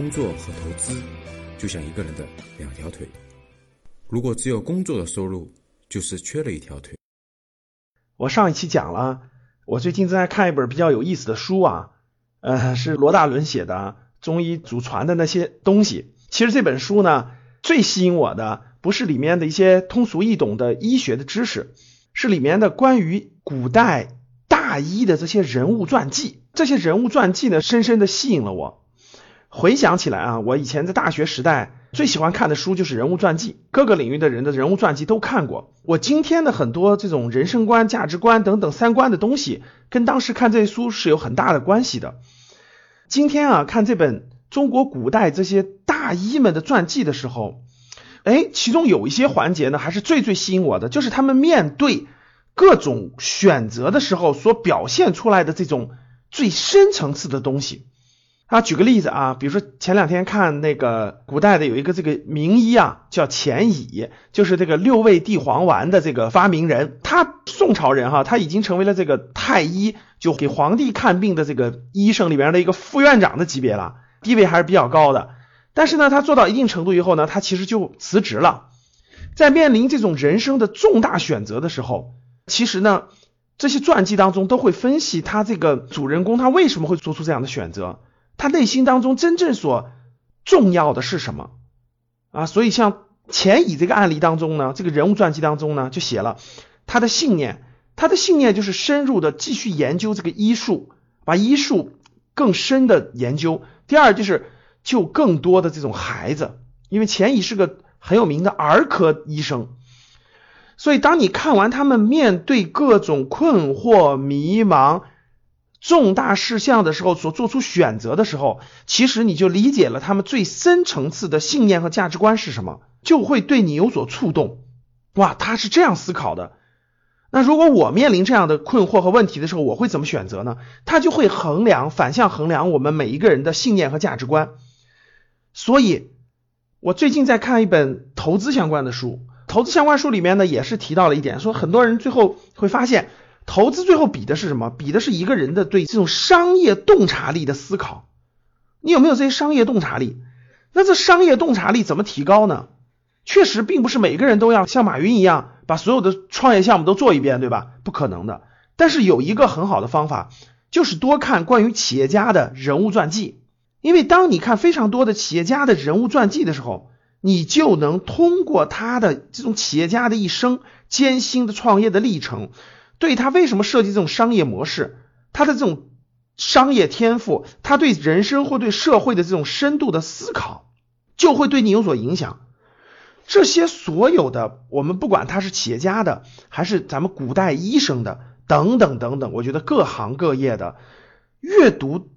工作和投资就像一个人的两条腿，如果只有工作的收入，就是缺了一条腿。我上一期讲了，我最近正在看一本比较有意思的书啊，呃，是罗大伦写的中医祖传的那些东西。其实这本书呢，最吸引我的不是里面的一些通俗易懂的医学的知识，是里面的关于古代大医的这些人物传记。这些人物传记呢，深深的吸引了我。回想起来啊，我以前在大学时代最喜欢看的书就是人物传记，各个领域的人的人物传记都看过。我今天的很多这种人生观、价值观等等三观的东西，跟当时看这些书是有很大的关系的。今天啊，看这本中国古代这些大医们的传记的时候，哎，其中有一些环节呢，还是最最吸引我的，就是他们面对各种选择的时候所表现出来的这种最深层次的东西。啊，举个例子啊，比如说前两天看那个古代的有一个这个名医啊，叫钱乙，就是这个六味地黄丸的这个发明人。他宋朝人哈，他已经成为了这个太医，就给皇帝看病的这个医生里边的一个副院长的级别了，地位还是比较高的。但是呢，他做到一定程度以后呢，他其实就辞职了。在面临这种人生的重大选择的时候，其实呢，这些传记当中都会分析他这个主人公他为什么会做出这样的选择。他内心当中真正所重要的是什么啊？所以像钱乙这个案例当中呢，这个人物传记当中呢，就写了他的信念。他的信念就是深入的继续研究这个医术，把医术更深的研究。第二就是救更多的这种孩子，因为钱乙是个很有名的儿科医生。所以当你看完他们面对各种困惑、迷茫。重大事项的时候所做出选择的时候，其实你就理解了他们最深层次的信念和价值观是什么，就会对你有所触动。哇，他是这样思考的。那如果我面临这样的困惑和问题的时候，我会怎么选择呢？他就会衡量反向衡量我们每一个人的信念和价值观。所以，我最近在看一本投资相关的书，投资相关书里面呢也是提到了一点，说很多人最后会发现。投资最后比的是什么？比的是一个人的对这种商业洞察力的思考。你有没有这些商业洞察力？那这商业洞察力怎么提高呢？确实，并不是每个人都要像马云一样把所有的创业项目都做一遍，对吧？不可能的。但是有一个很好的方法，就是多看关于企业家的人物传记。因为当你看非常多的企业家的人物传记的时候，你就能通过他的这种企业家的一生艰辛的创业的历程。对他为什么设计这种商业模式，他的这种商业天赋，他对人生或对社会的这种深度的思考，就会对你有所影响。这些所有的，我们不管他是企业家的，还是咱们古代医生的，等等等等，我觉得各行各业的阅读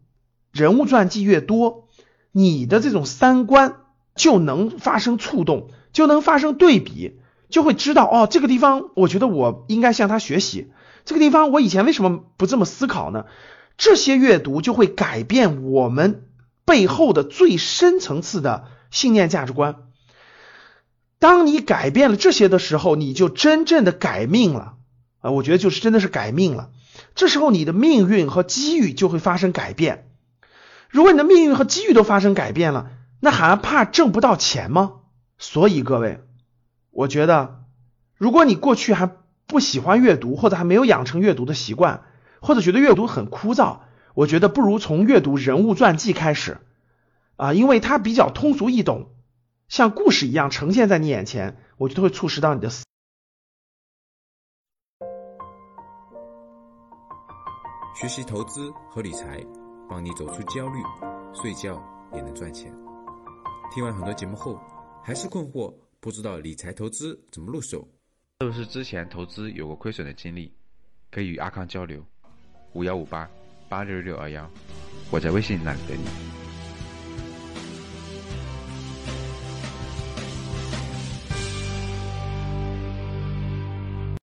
人物传记越多，你的这种三观就能发生触动，就能发生对比。就会知道哦，这个地方我觉得我应该向他学习。这个地方我以前为什么不这么思考呢？这些阅读就会改变我们背后的最深层次的信念价值观。当你改变了这些的时候，你就真正的改命了啊！我觉得就是真的是改命了。这时候你的命运和机遇就会发生改变。如果你的命运和机遇都发生改变了，那还怕挣不到钱吗？所以各位。我觉得，如果你过去还不喜欢阅读，或者还没有养成阅读的习惯，或者觉得阅读很枯燥，我觉得不如从阅读人物传记开始啊，因为它比较通俗易懂，像故事一样呈现在你眼前，我觉得会促使到你的思。学习投资和理财，帮你走出焦虑，睡觉也能赚钱。听完很多节目后，还是困惑。不知道理财投资怎么入手？是不是之前投资有过亏损的经历？可以与阿康交流，五幺五八八六六二幺，我在微信那里等你。